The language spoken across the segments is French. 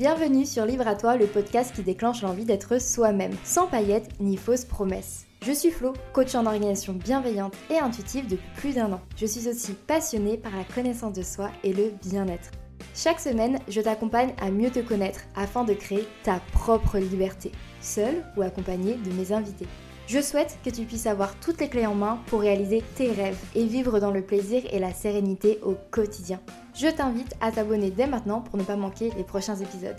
Bienvenue sur Livre à toi, le podcast qui déclenche l'envie d'être soi-même, sans paillettes ni fausses promesses. Je suis Flo, coach en organisation bienveillante et intuitive depuis plus d'un an. Je suis aussi passionnée par la connaissance de soi et le bien-être. Chaque semaine, je t'accompagne à mieux te connaître afin de créer ta propre liberté, seule ou accompagnée de mes invités. Je souhaite que tu puisses avoir toutes les clés en main pour réaliser tes rêves et vivre dans le plaisir et la sérénité au quotidien. Je t'invite à t'abonner dès maintenant pour ne pas manquer les prochains épisodes.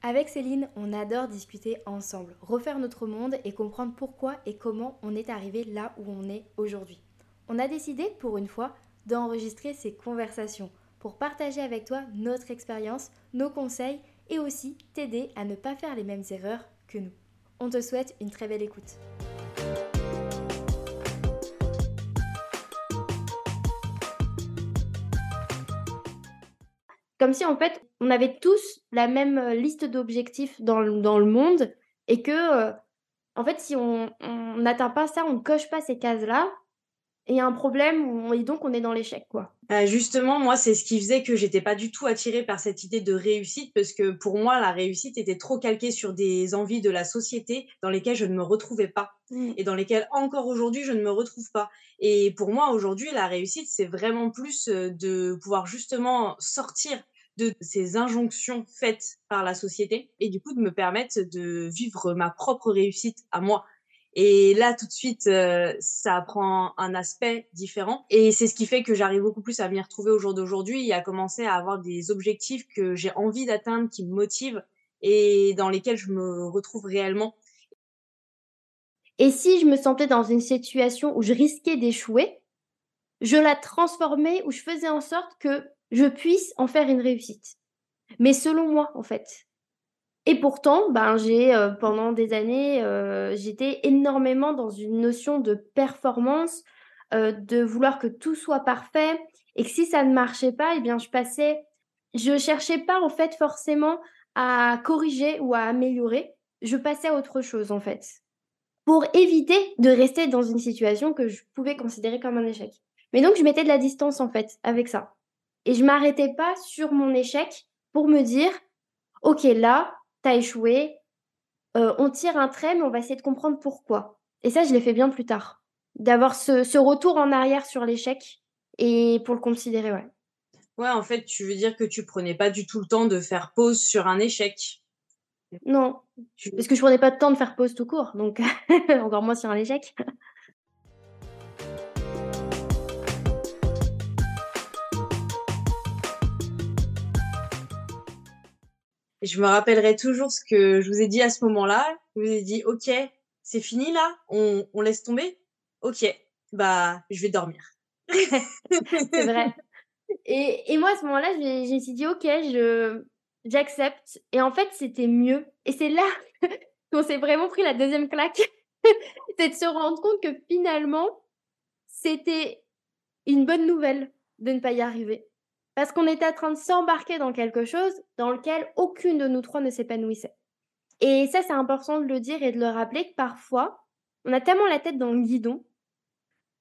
Avec Céline, on adore discuter ensemble, refaire notre monde et comprendre pourquoi et comment on est arrivé là où on est aujourd'hui. On a décidé, pour une fois, d'enregistrer ces conversations pour partager avec toi notre expérience, nos conseils et aussi t'aider à ne pas faire les mêmes erreurs que nous. On te souhaite une très belle écoute. Comme si en fait on avait tous la même euh, liste d'objectifs dans, le monde et que euh, en fait si on n'atteint pas ça, on ne coche pas ces cases-là, et il y a un problème et donc on est dans l'échec quoi. Euh, justement, moi, c'est ce qui faisait que j'étais pas du tout attirée par cette idée de réussite parce que pour moi, la réussite était trop calquée sur des envies de la société dans lesquelles je ne me retrouvais pas mmh. et dans lesquelles encore aujourd'hui je ne me retrouve pas. Et pour moi, aujourd'hui, la réussite, c'est vraiment plus euh, de pouvoir justement sortir de ces injonctions faites par la société et du coup de me permettre de vivre ma propre réussite à moi et là, tout de suite, euh, ça prend un aspect différent. Et c'est ce qui fait que j'arrive beaucoup plus à m'y retrouver au jour d'aujourd'hui et à commencer à avoir des objectifs que j'ai envie d'atteindre, qui me motivent et dans lesquels je me retrouve réellement. Et si je me sentais dans une situation où je risquais d'échouer, je la transformais ou je faisais en sorte que je puisse en faire une réussite. Mais selon moi, en fait. Et pourtant, ben, j'ai euh, pendant des années, euh, j'étais énormément dans une notion de performance, euh, de vouloir que tout soit parfait, et que si ça ne marchait pas, eh bien, je passais, je cherchais pas en fait forcément à corriger ou à améliorer, je passais à autre chose en fait, pour éviter de rester dans une situation que je pouvais considérer comme un échec. Mais donc, je mettais de la distance en fait avec ça, et je m'arrêtais pas sur mon échec pour me dire, ok, là, t'as échoué, euh, on tire un trait, mais on va essayer de comprendre pourquoi. Et ça, je l'ai fait bien plus tard. D'avoir ce, retour en arrière sur l'échec et pour le considérer, ouais. Ouais, en fait, tu veux dire que tu prenais pas du tout le temps de faire pause sur un échec. Non, parce que je prenais pas de temps de faire pause tout court, donc encore moins sur un échec. Je me rappellerai toujours ce que je vous ai dit à ce moment-là. Je vous ai dit, OK, c'est fini là, on, laisse tomber. OK, bah, je vais dormir. c'est vrai. Et, et, moi, à ce moment-là, je, me suis dit, OK, je, j'accepte. Et en fait, c'était mieux. Et c'est là qu'on s'est vraiment pris la deuxième claque. c'est de se rendre compte que finalement, c'était une bonne nouvelle de ne pas y arriver. Parce qu'on était en train de s'embarquer dans quelque chose dans lequel aucune de nous trois ne s'épanouissait. Et ça, c'est important de le dire et de le rappeler que parfois, on a tellement la tête dans le guidon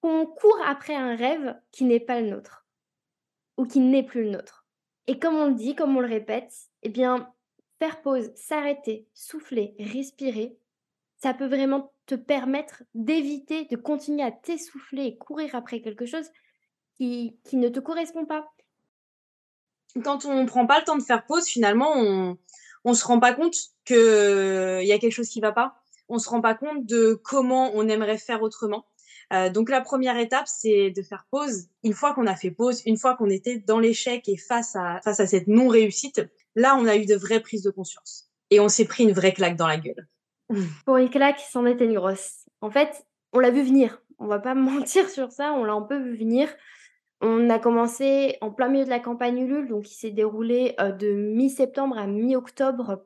qu'on court après un rêve qui n'est pas le nôtre ou qui n'est plus le nôtre. Et comme on le dit, comme on le répète, eh bien, faire pause, s'arrêter, souffler, respirer, ça peut vraiment te permettre d'éviter de continuer à t'essouffler et courir après quelque chose qui, qui ne te correspond pas quand on prend pas le temps de faire pause, finalement, on on se rend pas compte qu'il y a quelque chose qui va pas. On se rend pas compte de comment on aimerait faire autrement. Euh, donc la première étape, c'est de faire pause. Une fois qu'on a fait pause, une fois qu'on était dans l'échec et face à face à cette non réussite, là, on a eu de vraies prises de conscience et on s'est pris une vraie claque dans la gueule. Pour une claque, c'en était une grosse. En fait, on l'a vu venir. On va pas mentir sur ça, on l'a un peu vu venir. On a commencé en plein milieu de la campagne Ulule, donc qui s'est déroulé de mi-septembre à mi-octobre.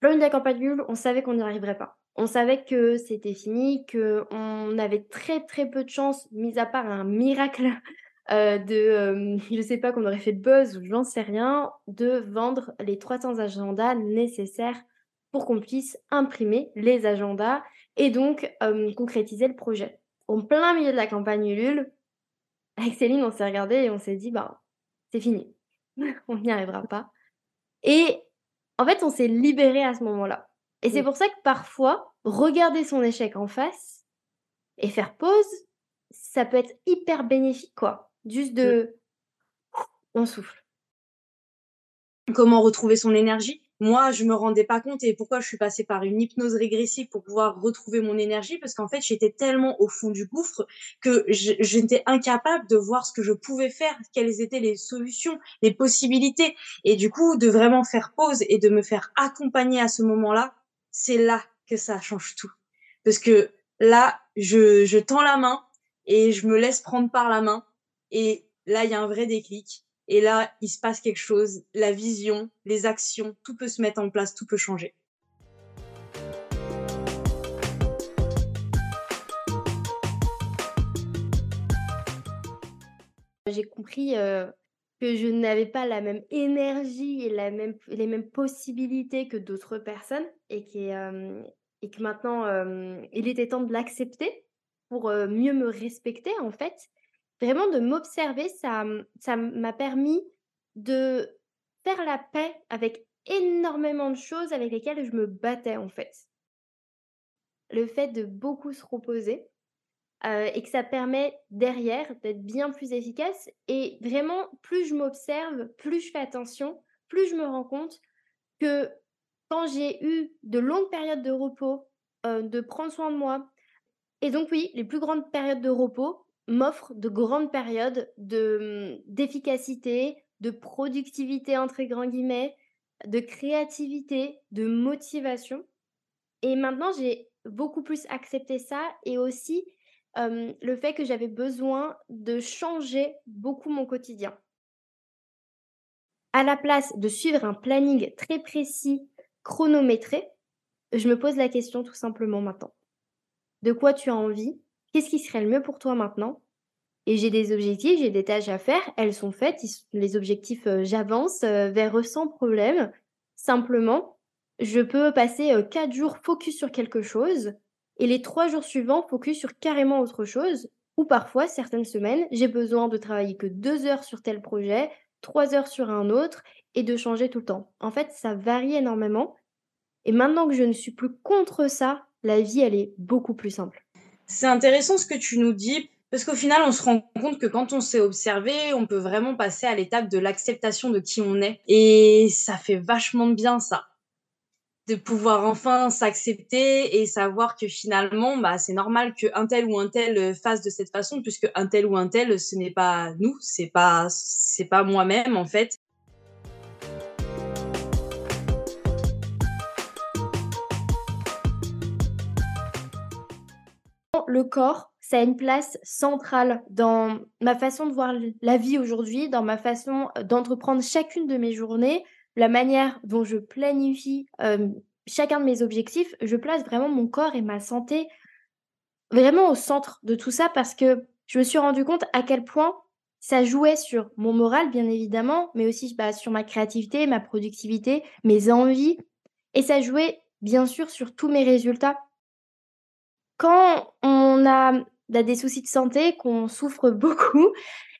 Plein milieu de la campagne Ulule, on savait qu'on n'y arriverait pas. On savait que c'était fini, qu'on avait très très peu de chance, mis à part un miracle de, je ne sais pas, qu'on aurait fait buzz ou j'en sais rien, de vendre les 300 agendas nécessaires pour qu'on puisse imprimer les agendas et donc concrétiser le projet. En plein milieu de la campagne Ulule, avec Céline, on s'est regardé et on s'est dit, bah, c'est fini. on n'y arrivera pas. Et en fait, on s'est libéré à ce moment-là. Et c'est pour ça que parfois, regarder son échec en face et faire pause, ça peut être hyper bénéfique, quoi. Juste de... On souffle. Comment retrouver son énergie? Moi, je me rendais pas compte et pourquoi je suis passée par une hypnose régressive pour pouvoir retrouver mon énergie parce qu'en fait, j'étais tellement au fond du gouffre que j'étais incapable de voir ce que je pouvais faire, quelles étaient les solutions, les possibilités et du coup, de vraiment faire pause et de me faire accompagner à ce moment-là, c'est là que ça change tout. Parce que là, je, je tends la main et je me laisse prendre par la main et là, il y a un vrai déclic et là, il se passe quelque chose, la vision, les actions, tout peut se mettre en place, tout peut changer. J'ai compris euh, que je n'avais pas la même énergie et les mêmes possibilités que d'autres personnes et, euh, que maintenant, euh, il était temps de l'accepter pour mieux me respecter en fait vraiment de m'observer, ça, ça m'a permis de faire la paix avec énormément de choses avec lesquelles je me battais en fait. Le fait de beaucoup se reposer euh, et que ça permet derrière d'être bien plus efficace. Et vraiment, plus je m'observe, plus je fais attention, plus je me rends compte que quand j'ai eu de longues périodes de repos, euh, de prendre soin de moi, et donc oui, les plus grandes périodes de repos, m'offre de grandes périodes de, mmh, d'efficacité, de productivité entre grands guillemets, de créativité, de motivation. Et maintenant, j'ai beaucoup plus accepté ça et aussi le fait que j'avais besoin de changer beaucoup mon quotidien. À la place de suivre un planning très précis, chronométré, je me pose la question tout simplement maintenant. De quoi tu as envie qu'est-ce qui serait le mieux pour toi maintenant? Et j'ai des objectifs, j'ai des tâches à faire, elles sont faites, les objectifs, euh, j'avance euh, vers eux sans problème. Simplement, je peux passer euh, quatre jours focus sur quelque chose et les trois jours suivants focus sur carrément autre chose. Ou parfois, certaines semaines, j'ai besoin de travailler que deux heures sur tel projet, trois heures sur un autre et de changer tout le temps. En fait, ça varie énormément. Et maintenant que je ne suis plus contre ça, la vie, elle est beaucoup plus simple. C'est intéressant ce que tu nous dis, parce qu'au final, on se rend compte que quand on s'est observé, on peut vraiment passer à l'étape de l'acceptation de qui on est. Et ça fait vachement bien ça. De pouvoir enfin s'accepter et savoir que finalement, bah, c'est normal qu'un tel ou un tel fasse de cette façon, puisque un tel ou un tel, ce n'est pas nous, c'est pas, c'est pas moi-même, en fait. Le corps, ça a une place centrale dans ma façon de voir la vie aujourd'hui, dans ma façon euh, d'entreprendre chacune de mes journées, la manière dont je planifie chacun de mes objectifs. Je place vraiment mon corps et ma santé vraiment au centre de tout ça parce que je me suis rendu compte à quel point ça jouait sur mon moral, bien évidemment, mais aussi bah, sur ma créativité, ma productivité, mes envies. Et ça jouait bien sûr sur tous mes résultats. Quand on a, des soucis de santé, qu'on souffre beaucoup,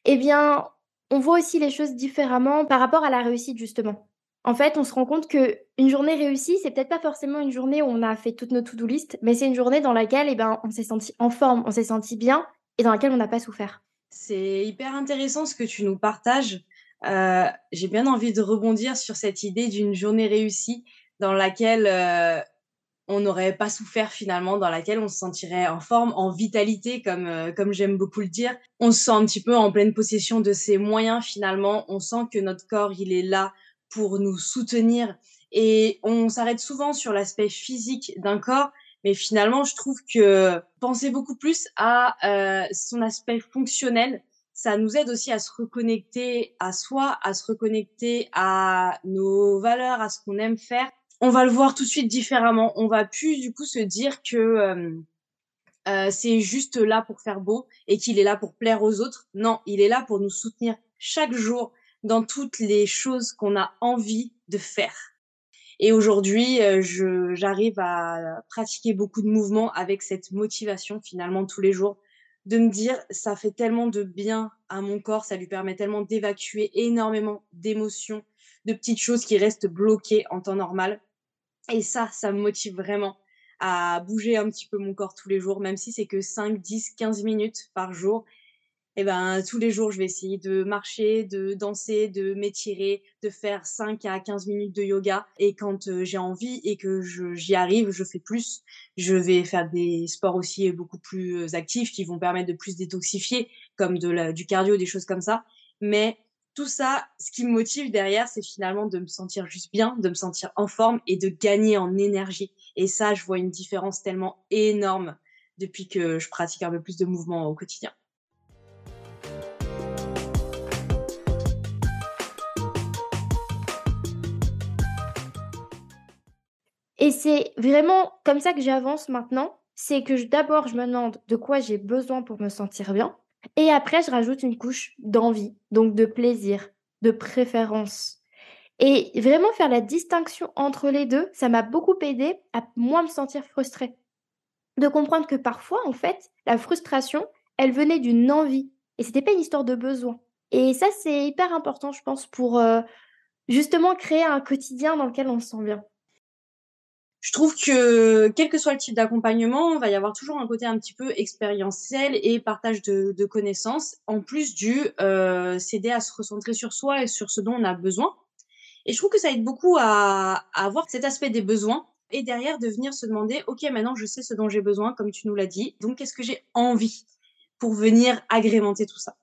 eh bien, on voit aussi les choses différemment par rapport à la réussite, justement. En fait, on se rend compte que une journée réussie, c'est peut-être pas forcément une journée où on a fait toutes nos to-do list, mais c'est une journée dans laquelle eh ben, on s'est senti en forme, on s'est senti bien et dans laquelle on n'a pas souffert. C'est hyper intéressant ce que tu nous partages. Euh, j'ai bien envie de rebondir sur cette idée d'une journée réussie dans laquelle euh, on n'aurait pas souffert finalement, dans laquelle on se sentirait en forme, en vitalité, comme, euh, comme j'aime beaucoup le dire. On se sent un petit peu en pleine possession de ses moyens finalement. On sent que notre corps, il est là pour nous soutenir. Et on s'arrête souvent sur l'aspect physique d'un corps, mais finalement, je trouve que penser beaucoup plus à euh, son aspect fonctionnel, ça nous aide aussi à se reconnecter à soi, à se reconnecter à nos valeurs, à ce qu'on aime faire on va le voir tout de suite différemment. On va plus du coup se dire que euh, euh, c'est juste là pour faire beau et qu'il est là pour plaire aux autres. Non, il est là pour nous soutenir chaque jour dans toutes les choses qu'on a envie de faire. Et aujourd'hui, euh, j'arrive à pratiquer beaucoup de mouvements avec cette motivation finalement tous les jours de me dire ça fait tellement de bien à mon corps, ça lui permet tellement d'évacuer énormément d'émotions, de petites choses qui restent bloquées en temps normal. Et ça, ça me motive vraiment à bouger un petit peu mon corps tous les jours, même si c'est que 5, 10, 15 minutes par jour et ben, tous les jours, je vais essayer de marcher, de danser, de m'étirer, de faire 5 à 15 minutes de yoga. Et quand euh, j'ai envie et que j'y arrive, je fais plus. Je vais faire des sports aussi beaucoup plus euh, actifs qui vont permettre de plus détoxifier, comme du cardio, des choses comme ça. Mais tout ça, ce qui me motive derrière, c'est finalement de me sentir juste bien, de me sentir en forme et de gagner en énergie. Et ça, je vois une différence tellement énorme depuis que je pratique un peu plus de mouvement au quotidien. Et c'est vraiment comme ça que j'avance maintenant. C'est que d'abord, je me demande de quoi j'ai besoin pour me sentir bien. Et après, je rajoute une couche d'envie, donc de plaisir, de préférence. Et vraiment faire la distinction entre les deux, ça m'a beaucoup aidé à moins me sentir frustrée. De comprendre que parfois, en fait, la frustration, elle venait d'une envie. Et c'était pas une histoire de besoin. Et ça, c'est hyper important, je pense, pour euh, justement créer un quotidien dans lequel on se sent bien je trouve que quel que soit le type d'accompagnement, il va y avoir toujours un côté un petit peu expérientiel et partage de, de connaissances, en plus du euh, s'aider à se recentrer sur soi et sur ce dont on a besoin. Et je trouve que ça aide beaucoup à, à avoir cet aspect des besoins et derrière de venir se demander, ok, maintenant je sais ce dont j'ai besoin, comme tu nous l'as dit, donc qu'est-ce que j'ai envie pour venir agrémenter tout ça.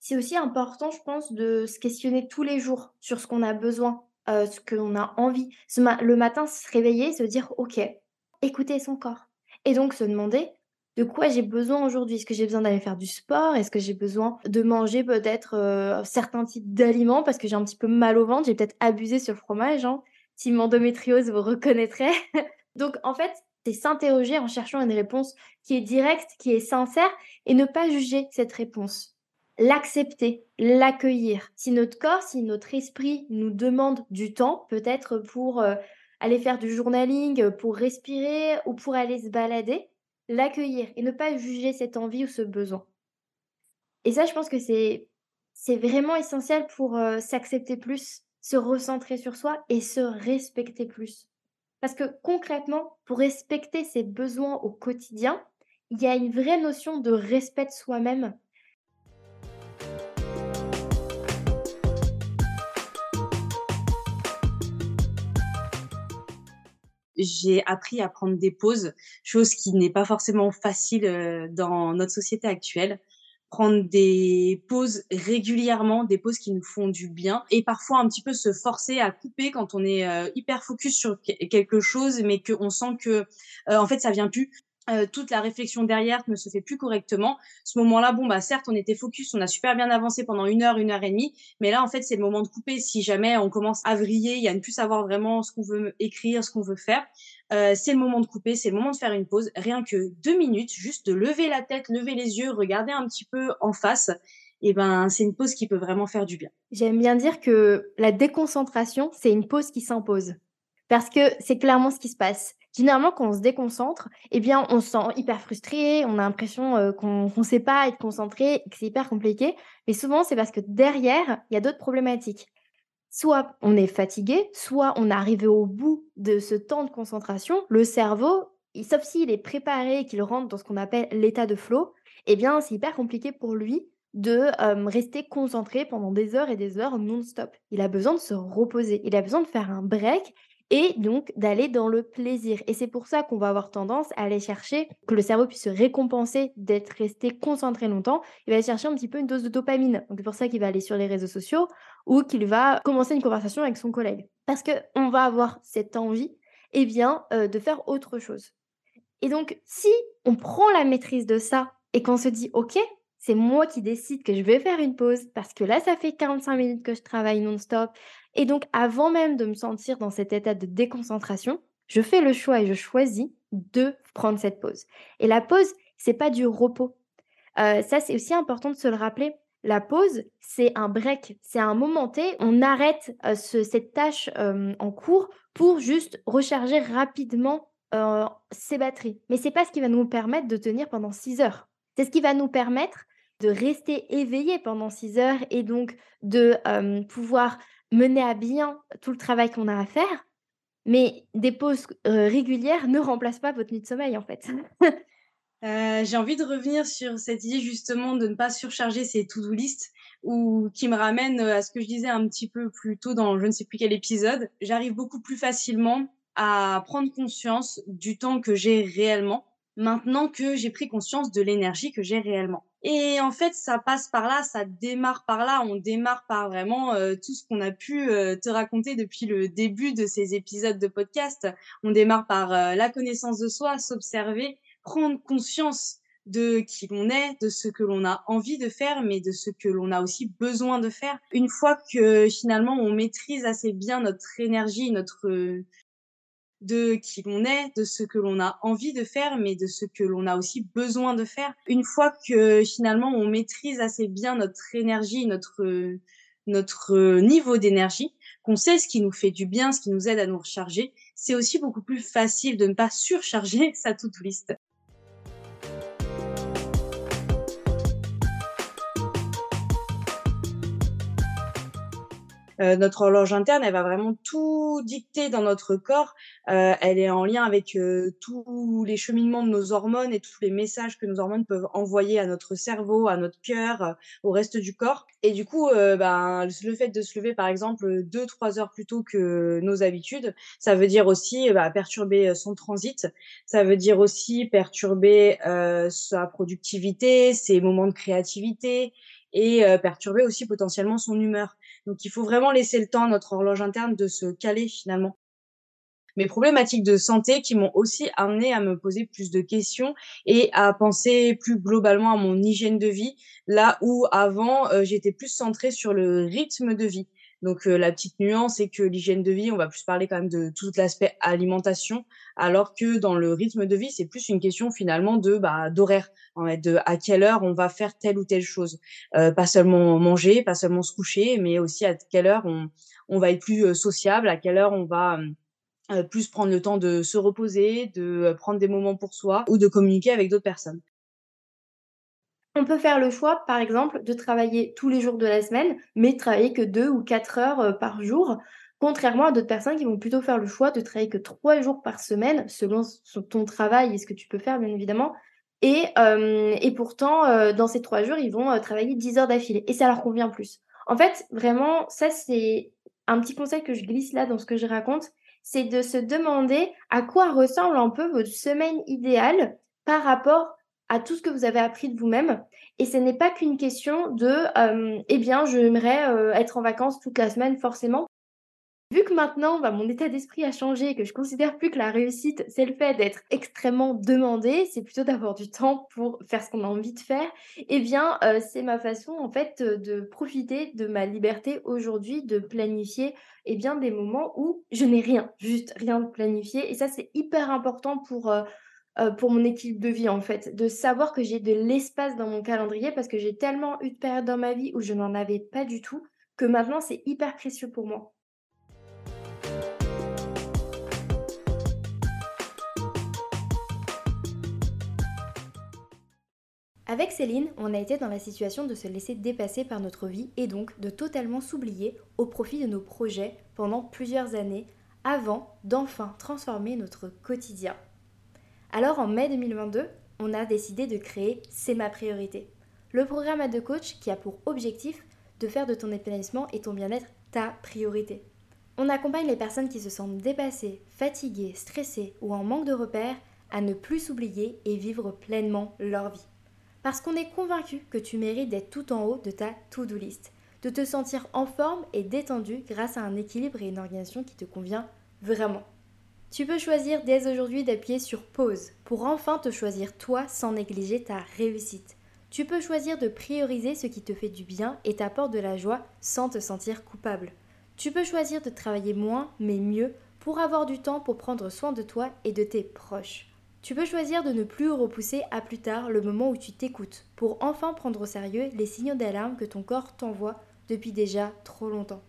C'est aussi important, je pense, de se questionner tous les jours sur ce qu'on a besoin euh, ce qu'on a envie. le matin, se réveiller, se dire OK, écouter son corps. Et donc se demander de quoi j'ai besoin aujourd'hui? Est-ce que j'ai besoin d'aller faire du sport? Est-ce que j'ai besoin de manger peut-être euh, certains types d'aliments? Parce que j'ai un petit peu mal au ventre J'ai peut-être abusé sur le fromage. Hein. Si mon endométriose vous reconnaîtrez. donc en fait, c'est s'interroger en cherchant une réponse qui est directe, qui est sincère et ne pas juger cette réponse l'accepter, l'accueillir. Si notre corps, si notre esprit nous demande du temps, peut-être pour euh, aller faire du journaling, pour respirer ou pour aller se balader, l'accueillir et ne pas juger cette envie ou ce besoin. Et ça, je pense que c'est c'est vraiment essentiel pour euh, s'accepter plus, se recentrer sur soi et se respecter plus. Parce que concrètement, pour respecter ses besoins au quotidien, il y a une vraie notion de respect de soi-même j'ai appris à prendre des pauses, chose qui n'est pas forcément facile euh, dans notre société actuelle. Prendre des pauses régulièrement, des pauses qui nous font du bien et parfois un petit peu se forcer à couper quand on est euh, hyper focus sur quelque chose mais qu'on sent que euh, en fait ça vient plus euh, toute la réflexion derrière ne se fait plus correctement. Ce moment-là, bon bah certes, on était focus, on a super bien avancé pendant une heure, une heure et demie, mais là en fait c'est le moment de couper. Si jamais on commence à vriller, il y a ne plus savoir vraiment ce qu'on veut écrire, ce qu'on veut faire, euh, c'est le moment de couper, c'est le moment de faire une pause. Rien que deux minutes, juste de lever la tête, lever les yeux, regarder un petit peu en face. Et eh ben c'est une pause qui peut vraiment faire du bien. J'aime bien dire que la déconcentration, c'est une pause qui s'impose. Parce que c'est clairement ce qui se passe généralement, quand on se déconcentre, eh bien, on se sent hyper frustré, on a l'impression euh, qu'on ne sait pas être concentré, que c'est hyper compliqué. Mais souvent, c'est parce que derrière, il y a d'autres problématiques. Soit on est fatigué, soit on est arrivé au bout de ce temps de concentration. Le cerveau, sauf s'il est préparé et qu'il rentre dans ce qu'on appelle l'état de flow, eh bien, c'est hyper compliqué pour lui de euh, rester concentré pendant des heures et des heures non-stop. Il a besoin de se reposer, il a besoin de faire un break et donc d'aller dans le plaisir. Et c'est pour ça qu'on va avoir tendance à aller chercher, que le cerveau puisse se récompenser d'être resté concentré longtemps, il va chercher un petit peu une dose de dopamine. Donc c'est pour ça qu'il va aller sur les réseaux sociaux ou qu'il va commencer une conversation avec son collègue. Parce qu'on va avoir cette envie, eh bien, euh, de faire autre chose. Et donc, si on prend la maîtrise de ça et qu'on se dit, OK, c'est moi qui décide que je vais faire une pause parce que là, ça fait 45 minutes que je travaille non-stop. Et donc, avant même de me sentir dans cet état de déconcentration, je fais le choix et je choisis de prendre cette pause. Et la pause, c'est pas du repos. Euh, ça, c'est aussi important de se le rappeler. La pause, c'est un break, c'est un moment T. On arrête euh, cette tâche euh, en cours pour juste recharger rapidement ses batteries. Mais c'est pas ce qui va nous permettre de tenir pendant 6 heures. C'est ce qui va nous permettre de rester éveillé pendant 6 heures et donc de pouvoir mener à bien tout le travail qu'on a à faire. Mais des pauses régulières ne remplacent pas votre nuit de sommeil en fait. j'ai envie de revenir sur cette idée justement de ne pas surcharger ces to-do list ou qui me ramène à ce que je disais un petit peu plus tôt dans je ne sais plus quel épisode. J'arrive beaucoup plus facilement à prendre conscience du temps que j'ai réellement maintenant que j'ai pris conscience de l'énergie que j'ai réellement. Et en fait, ça passe par là, ça démarre par là. On démarre par vraiment euh, tout ce qu'on a pu euh, te raconter depuis le début de ces épisodes de podcast. On démarre par euh, la connaissance de soi, s'observer, prendre conscience de qui l'on est, de ce que l'on a envie de faire, mais de ce que l'on a aussi besoin de faire. Une fois que finalement on maîtrise assez bien notre énergie, notre de qui l'on est, de ce que l'on a envie de faire, mais de ce que l'on a aussi besoin de faire. Une fois que finalement on maîtrise assez bien notre énergie, notre notre niveau d'énergie, qu'on sait ce qui nous fait du bien, ce qui nous aide à nous recharger, c'est aussi beaucoup plus facile de ne pas surcharger sa to-do list. Euh, notre horloge interne, elle va vraiment tout dicter dans notre corps. Euh, elle est en lien avec euh, tous les cheminements de nos hormones et tous les messages que nos hormones peuvent envoyer à notre cerveau, à notre cœur, au reste du corps. Et du coup, ben, le fait de se lever, par exemple, deux, trois heures plus tôt que nos habitudes, ça veut dire aussi bah, perturber son transit. Ça veut dire aussi perturber sa productivité, ses moments de créativité et perturber aussi potentiellement son humeur. Donc il faut vraiment laisser le temps à notre horloge interne de se caler finalement. Mes problématiques de santé qui m'ont aussi amené à me poser plus de questions et à penser plus globalement à mon hygiène de vie, là où avant j'étais plus centrée sur le rythme de vie. Donc la petite nuance c'est que l'hygiène de vie, on va plus parler quand même de tout l'aspect alimentation, alors que dans le rythme de vie, c'est plus une question finalement de bah, d'horaire, de à quelle heure on va faire telle ou telle chose. pas seulement manger, pas seulement se coucher, mais aussi à quelle heure on, on va être plus sociable, à quelle heure on va plus prendre le temps de se reposer, de prendre des moments pour soi ou de communiquer avec d'autres personnes. On peut faire le choix, par exemple, de travailler tous les jours de la semaine, mais travailler que deux ou quatre heures euh, par jour, contrairement à d'autres personnes qui vont plutôt faire le choix de travailler que trois jours par semaine, selon ton travail et ce que tu peux faire, bien évidemment. Et, euh, pourtant, euh, dans ces trois jours, ils vont travailler dix heures d'affilée. Et ça leur convient plus. En fait, vraiment, ça, c'est un petit conseil que je glisse là dans ce que je raconte. C'est de se demander à quoi ressemble un peu votre semaine idéale par rapport à tout ce que vous avez appris de vous-même. Et ce n'est pas qu'une question de, euh, eh bien, j'aimerais euh, être en vacances toute la semaine, forcément. Vu que maintenant, bah, mon état d'esprit a changé, que je considère plus que la réussite, c'est le fait d'être extrêmement demandé, c'est plutôt d'avoir du temps pour faire ce qu'on a envie de faire, eh bien, euh, c'est ma façon, en fait, de profiter de ma liberté aujourd'hui, de planifier, eh bien, des moments où je n'ai rien, juste rien de planifié. Et ça, c'est hyper important pour euh, pour mon équilibre de vie en fait, de savoir que j'ai de l'espace dans mon calendrier parce que j'ai tellement eu de périodes dans ma vie où je n'en avais pas du tout que maintenant c'est hyper précieux pour moi. Avec Céline, on a été dans la situation de se laisser dépasser par notre vie et donc de totalement s'oublier au profit de nos projets pendant plusieurs années avant d'enfin transformer notre quotidien. Alors en mai 2022, on a décidé de créer C'est ma priorité. Le programme à deux coach qui a pour objectif de faire de ton épanouissement et ton bien-être ta priorité. On accompagne les personnes qui se sentent dépassées, fatiguées, stressées ou en manque de repères à ne plus s'oublier et vivre pleinement leur vie. Parce qu'on est convaincu que tu mérites d'être tout en haut de ta to-do list, de te sentir en forme et détendu grâce à un équilibre et une organisation qui te convient vraiment. Tu peux choisir dès aujourd'hui d'appuyer sur pause pour enfin te choisir toi sans négliger ta réussite. Tu peux choisir de prioriser ce qui te fait du bien et t'apporte de la joie sans te sentir coupable. Tu peux choisir de travailler moins mais mieux pour avoir du temps pour prendre soin de toi et de tes proches. Tu peux choisir de ne plus repousser à plus tard le moment où tu t'écoutes pour enfin prendre au sérieux les signaux d'alarme que ton corps t'envoie depuis déjà trop longtemps.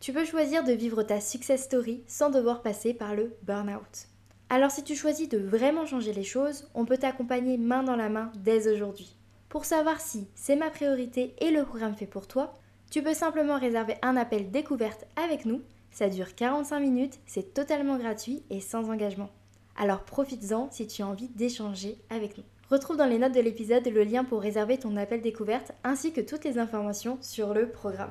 Tu peux choisir de vivre ta success story sans devoir passer par le burn-out. Alors si tu choisis de vraiment changer les choses, on peut t'accompagner main dans la main dès aujourd'hui. Pour savoir si c'est ma priorité et le programme fait pour toi, tu peux simplement réserver un appel découverte avec nous. Ça dure 45 minutes, c'est totalement gratuit et sans engagement. Alors profites-en si tu as envie d'échanger avec nous. Retrouve dans les notes de l'épisode le lien pour réserver ton appel découverte ainsi que toutes les informations sur le programme.